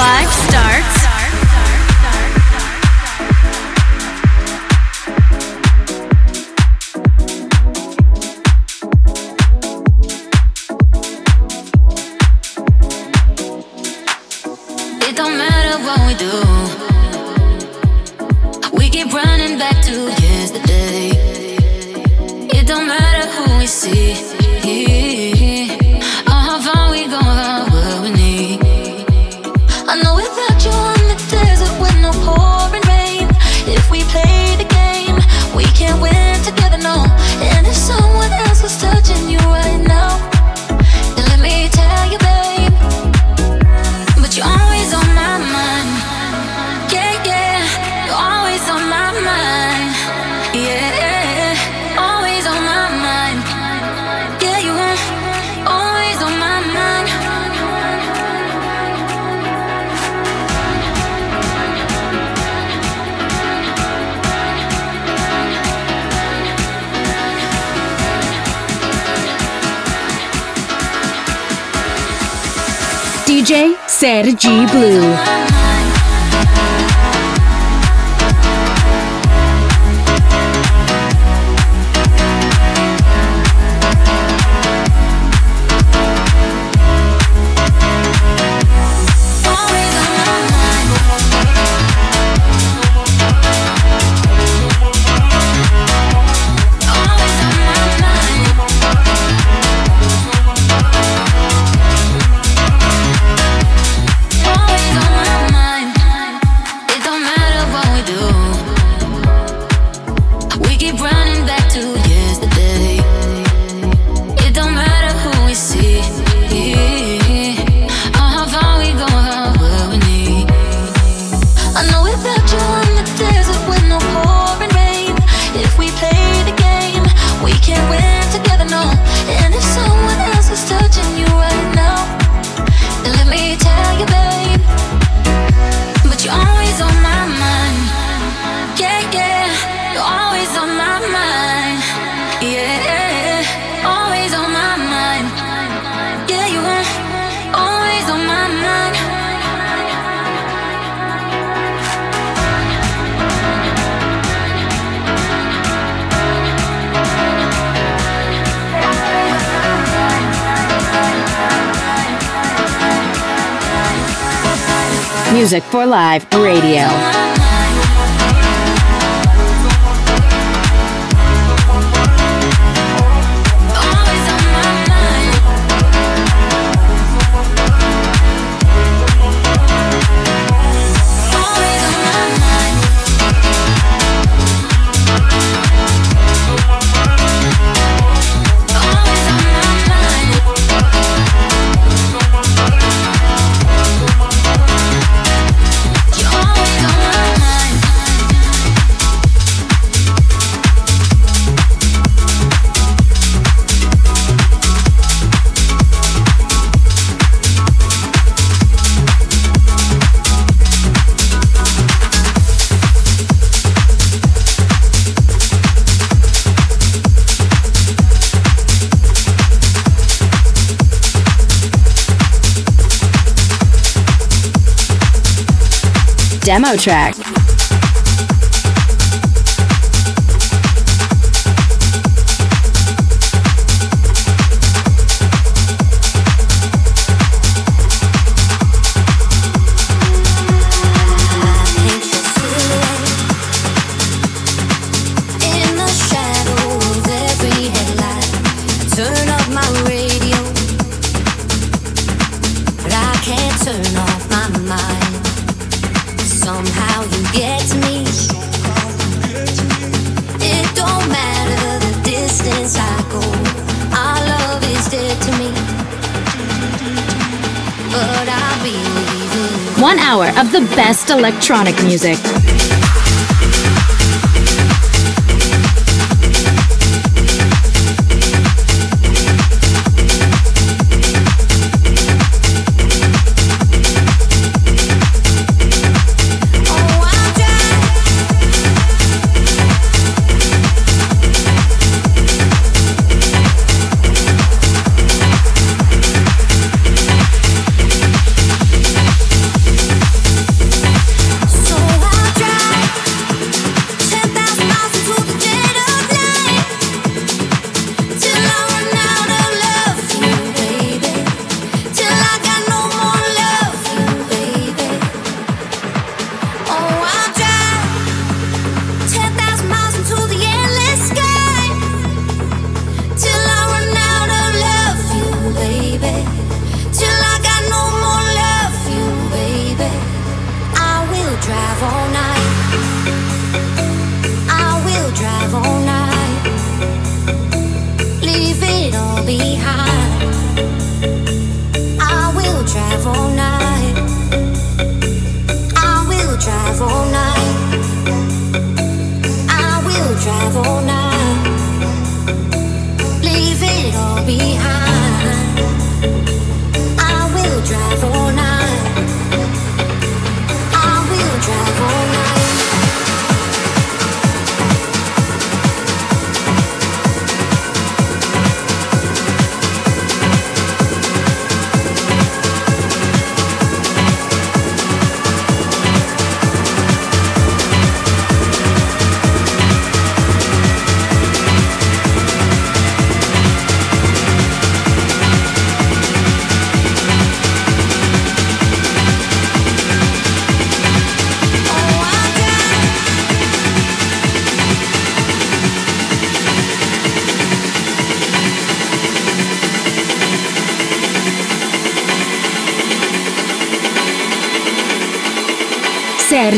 life starts G Blue. Live. demo track. Best electronic music.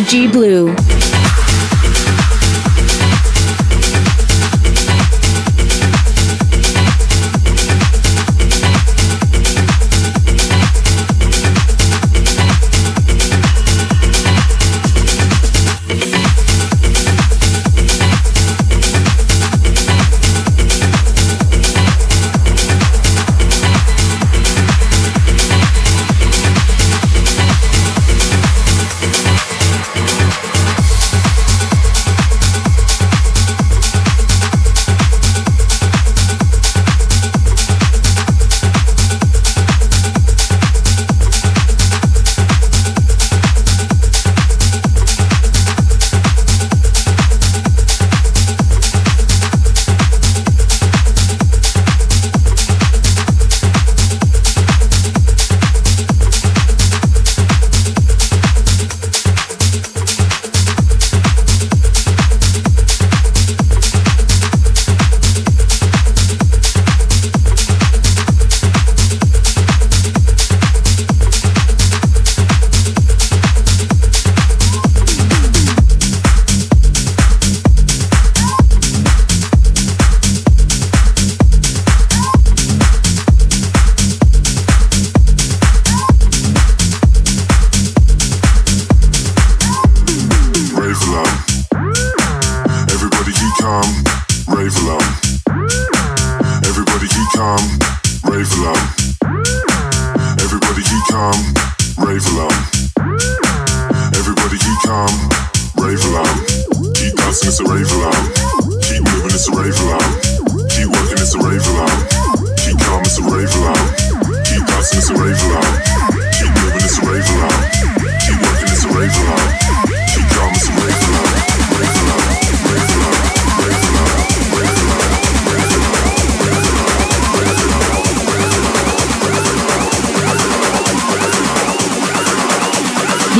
Sergi Blue.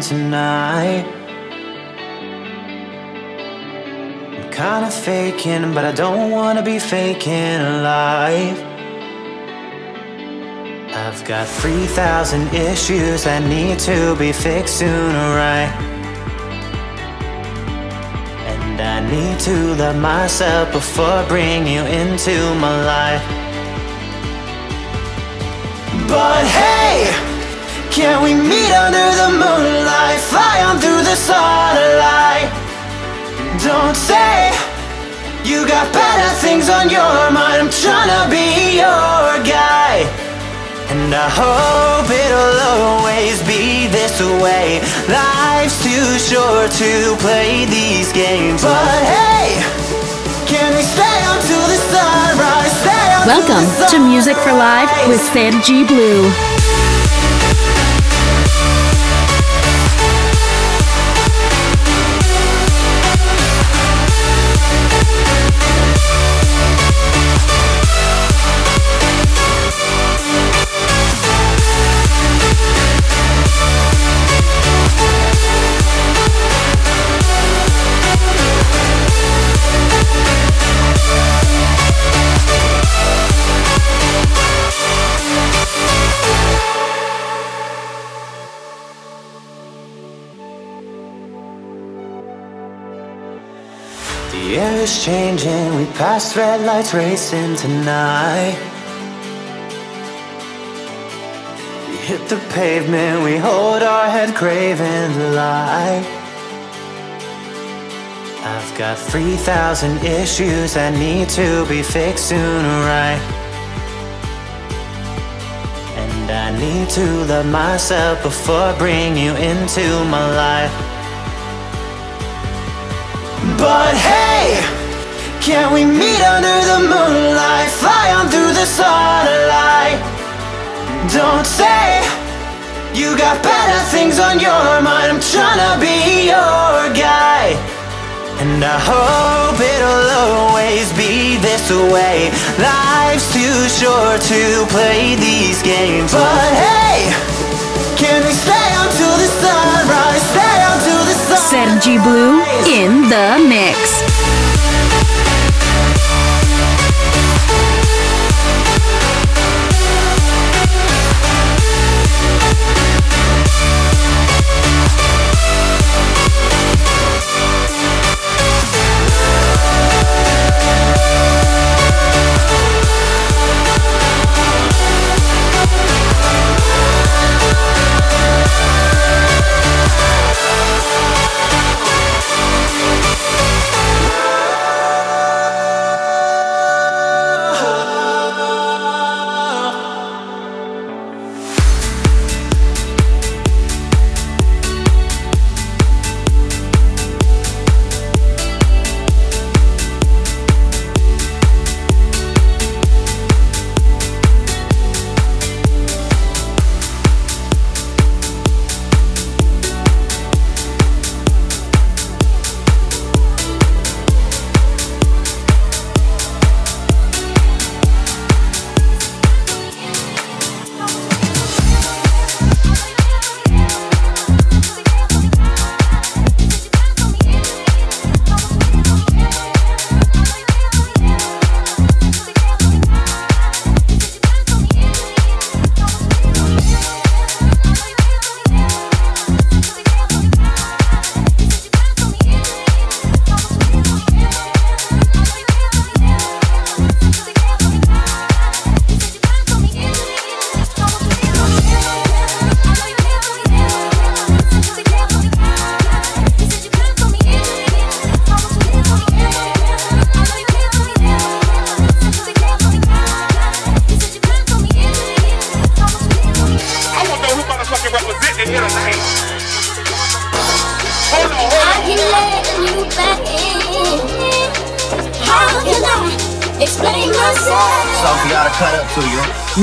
Tonight. I'm kinda faking, but I don't wanna be faking alive. I've got 3,000 issues that need to be fixed sooner, right? And I need to love myself before I bring you into my life. But hey, can we meet under the you got better things on your mind. I'm trying to be your guy. And I hope it'll always be this way. Life's too short to play these games. But hey, can we stay until the sunrise? Stay Welcome to Music for Life with Sergi Blue. Changing, we pass red lights racing tonight. We hit the pavement, we hold our head craving the light. I've got 3,000 issues that need to be fixed sooner, right? And I need to love myself before I bring you into my life. But hey, can we meet under the moonlight? Fly on through the starlight. Don't say you got better things on your mind. I'm trying to be your guy. And I hope it'll always be this way. Life's too short to play these games. But hey, can we stay until the sunrise? Stay until the sunrise. Sergi Blue in the mix.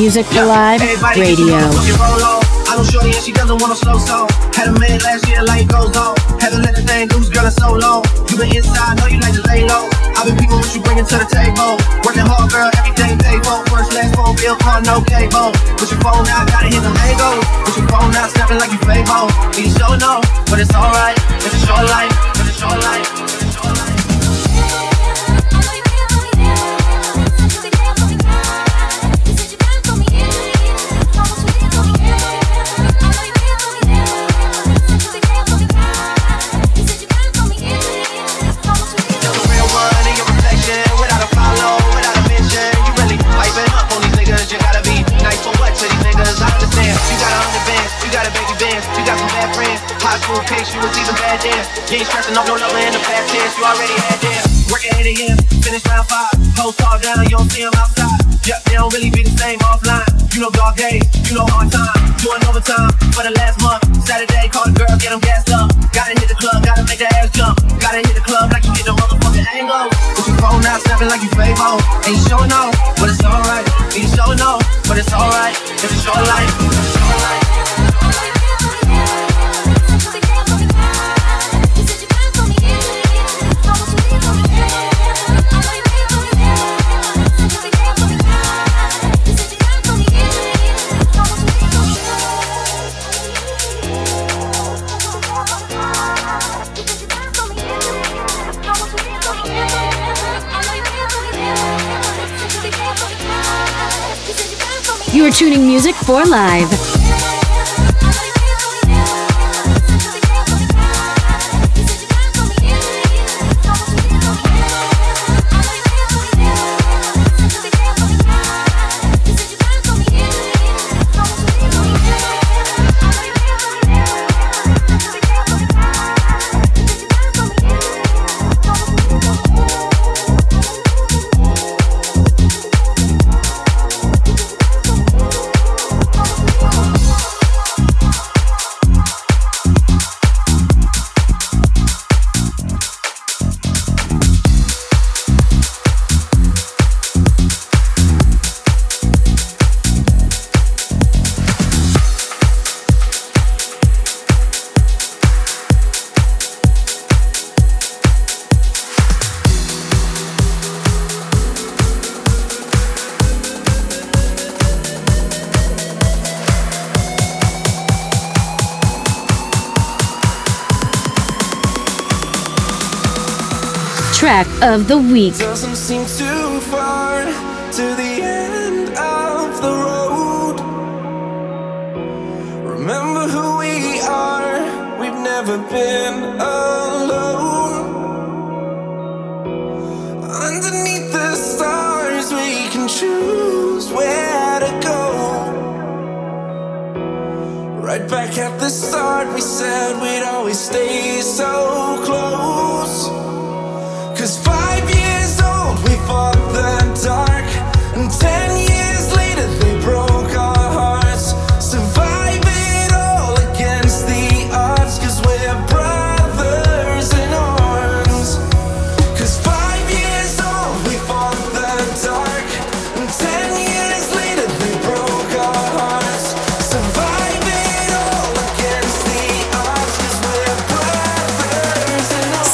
Music for Live Everybody Radio. get your motherfucking roll on. I know shorty and she doesn't want a slow song. Had a man last year, life goes on. Haven't let the thing loose, girl, so long. You been inside, know you like to lay low. I've been people what you bringing to the table. Working hard, girl, everything for. First, last phone bill, car, no cable. Put your phone out, gotta hit the. Put your phone out, snapping like you Fable. You sure know, but it's alright. It's a short life, it's a short life, High school pics, you was even bad then. You ain't stressing off no in the past tense. You already had them. Work at 8 a.m., finish round 5. Post all down, you don't see them outside. Yep, they don't really be the same offline. You know dog days, you know hard time. Doing overtime for the last month. Saturday, call the girl, get them gassed up. Gotta hit the club, gotta make the ass jump. Gotta hit the club like you get the motherfucking angle. Put your phone out, snapping like you Fable. Ain't showing no, but it's alright. Ain't showing no, but it's alright. It's a short life. It's a short life. You are tuning Music for Live. Of the week.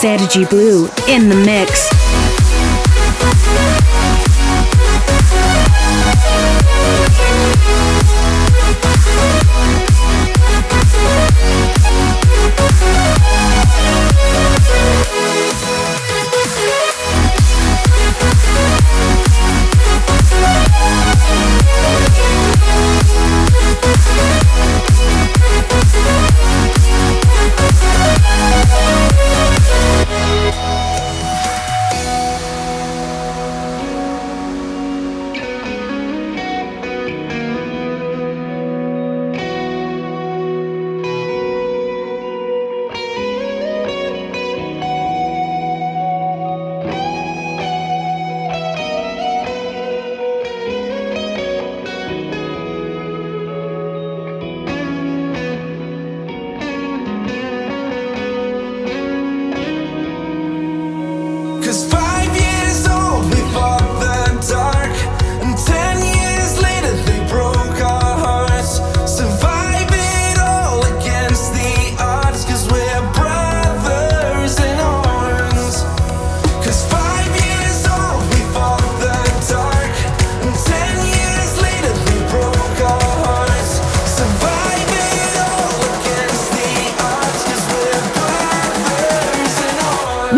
Sergi Blue in the mix.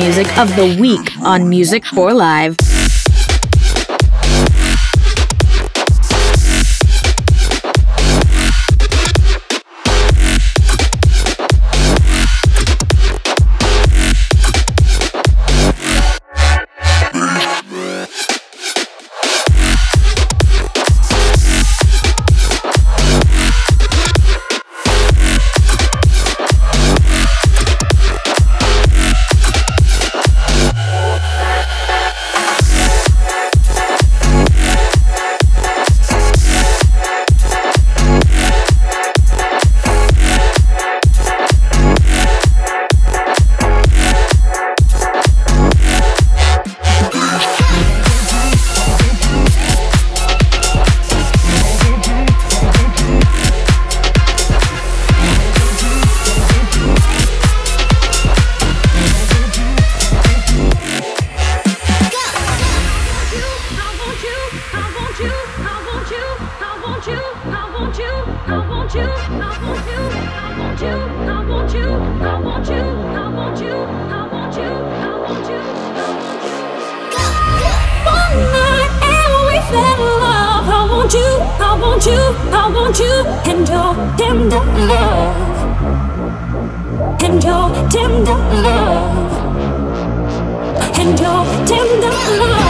music of the week on Music for Live. tender love and your tender love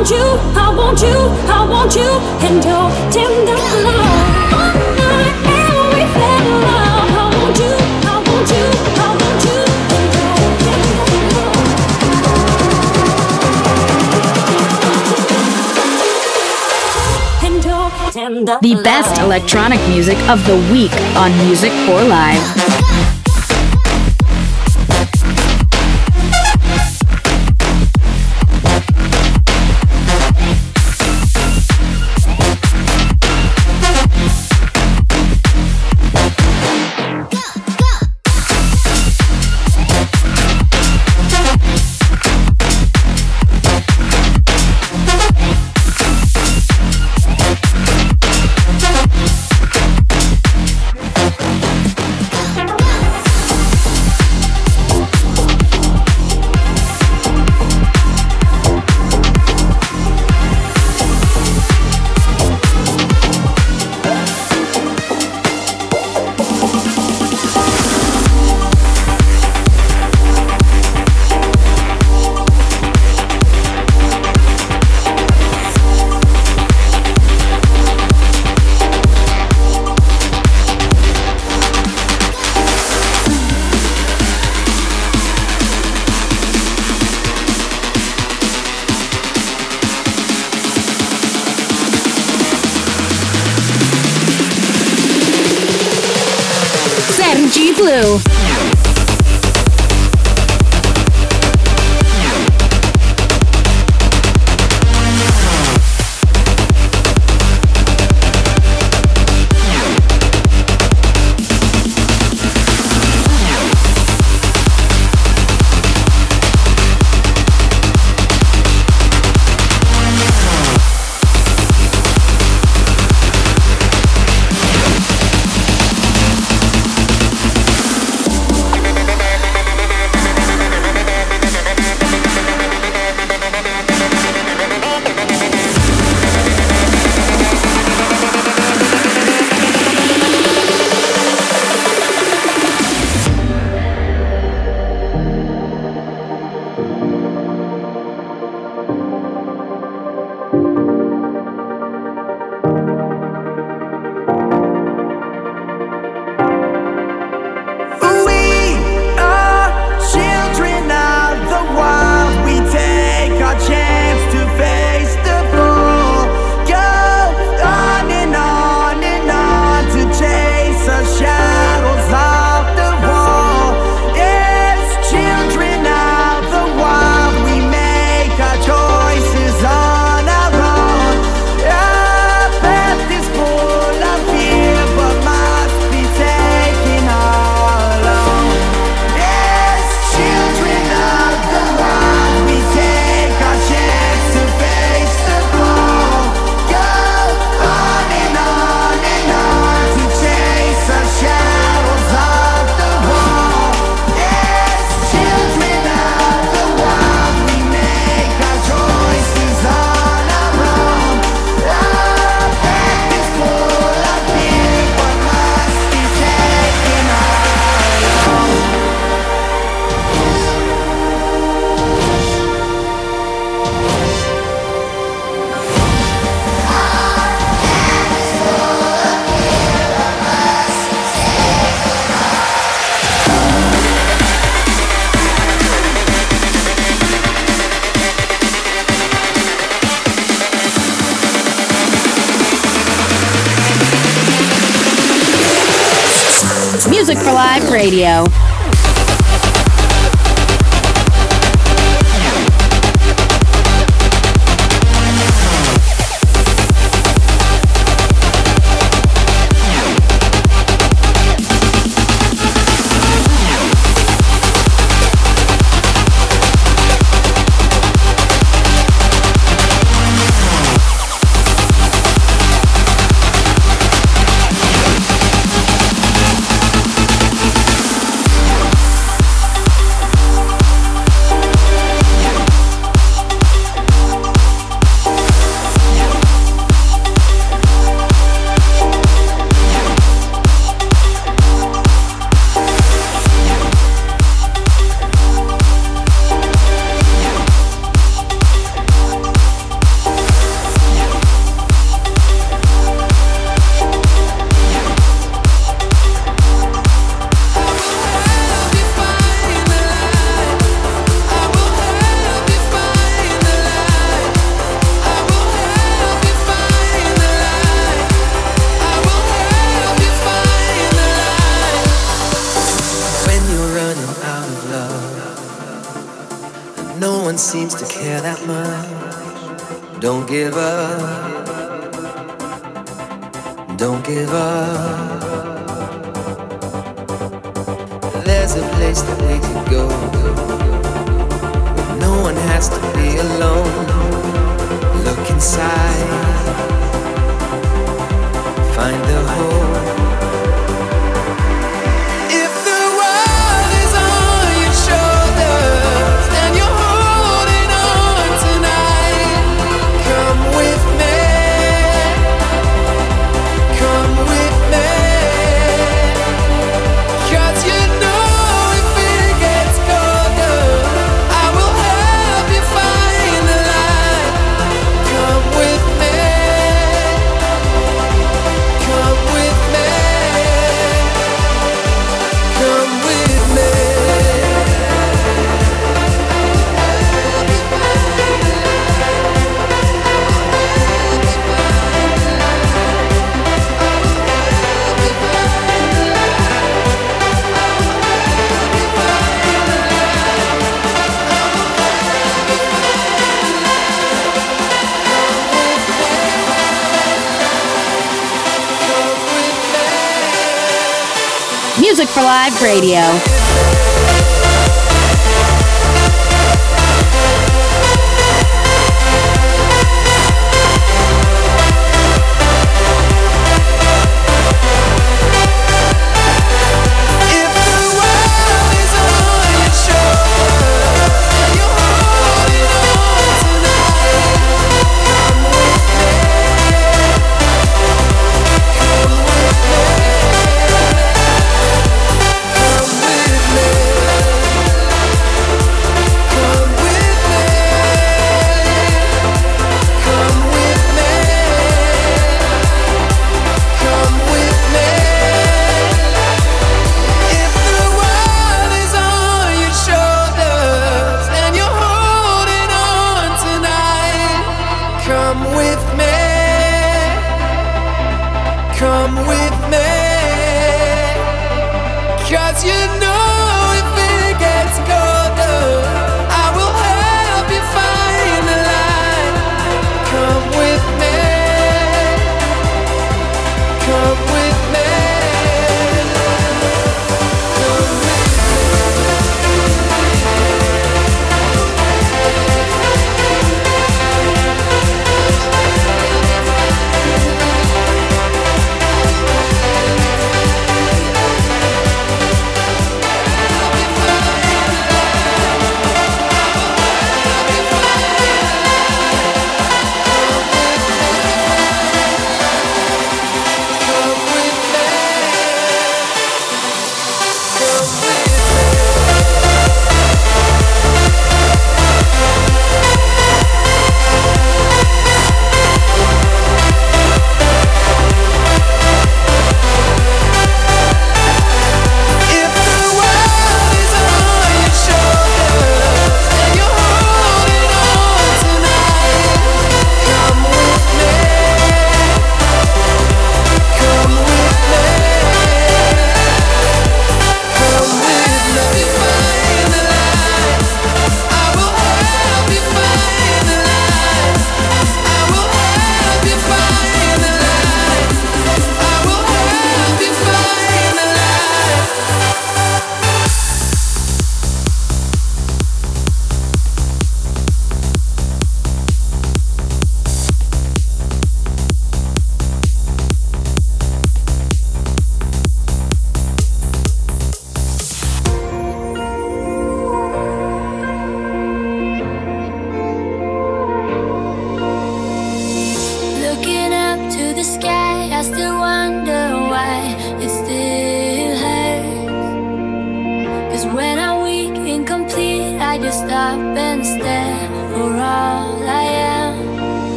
want you, I want you, I want you, and your tender love. The best electronic music of the week on Music for Live. Radio. Live Radio.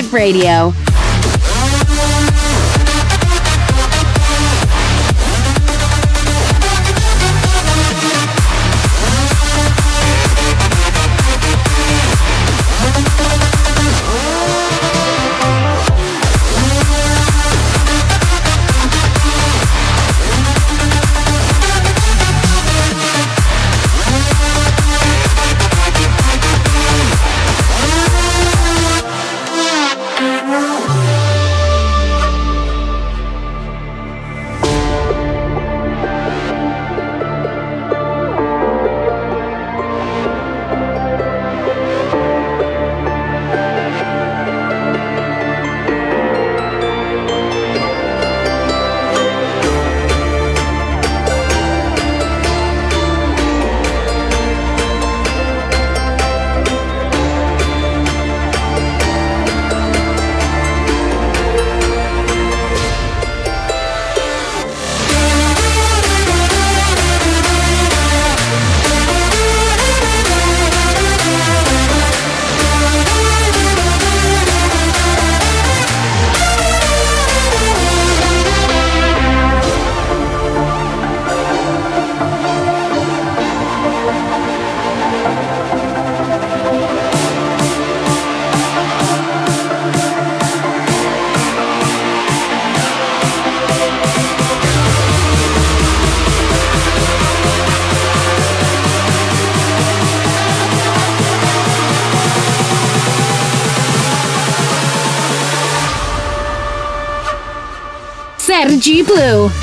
Live Radio. Sergi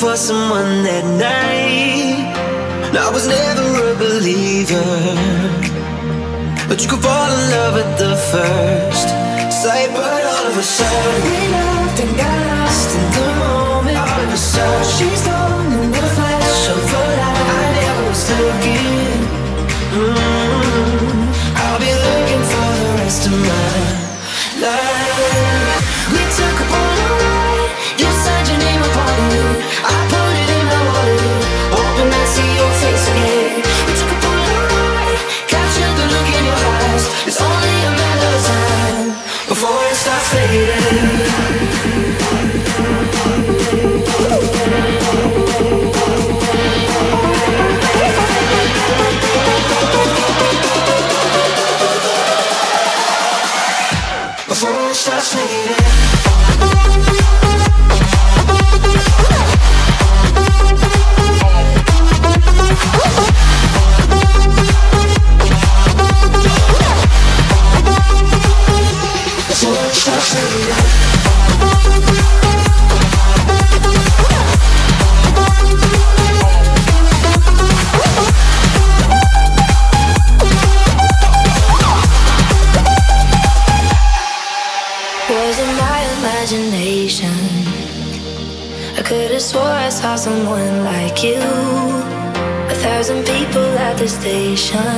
for someone that night. I was never a believer, but you could fall in love at the first sight. But all of a sudden, we loved and got. words that's fading. 什？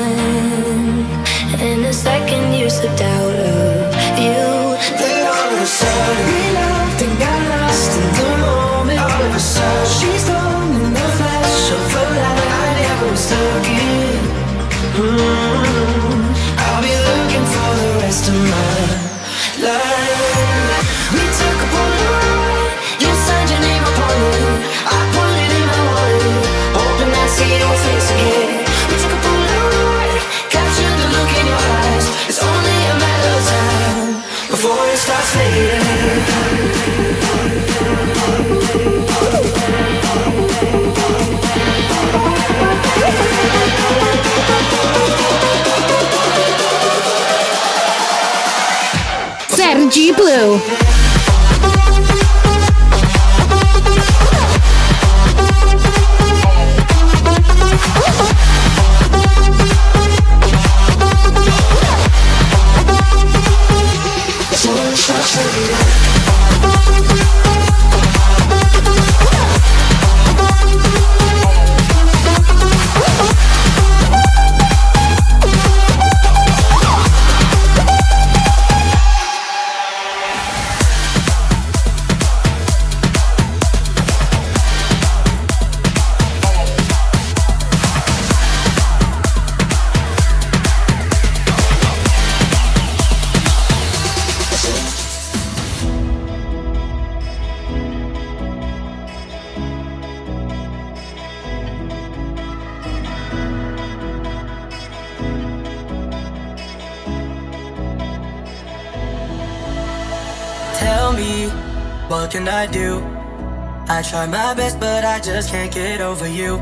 try my best, but I just can't get over you.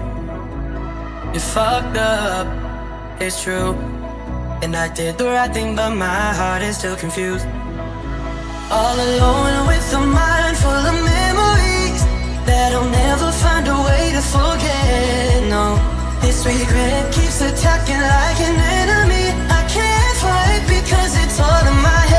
You fucked up, it's true. And I did the right thing, but my heart is still confused. All alone with a mind full of memories that I'll never find a way to forget. No, this regret keeps attacking like an enemy. I can't fight because it's all in my head.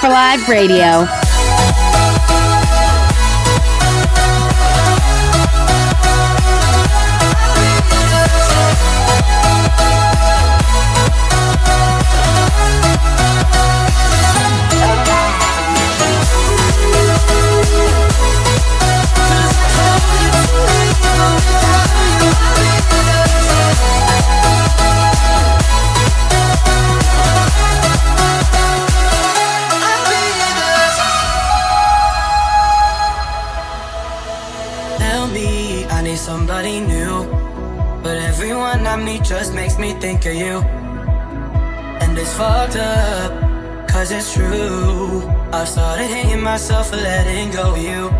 for Live Radio. Myself for letting go you.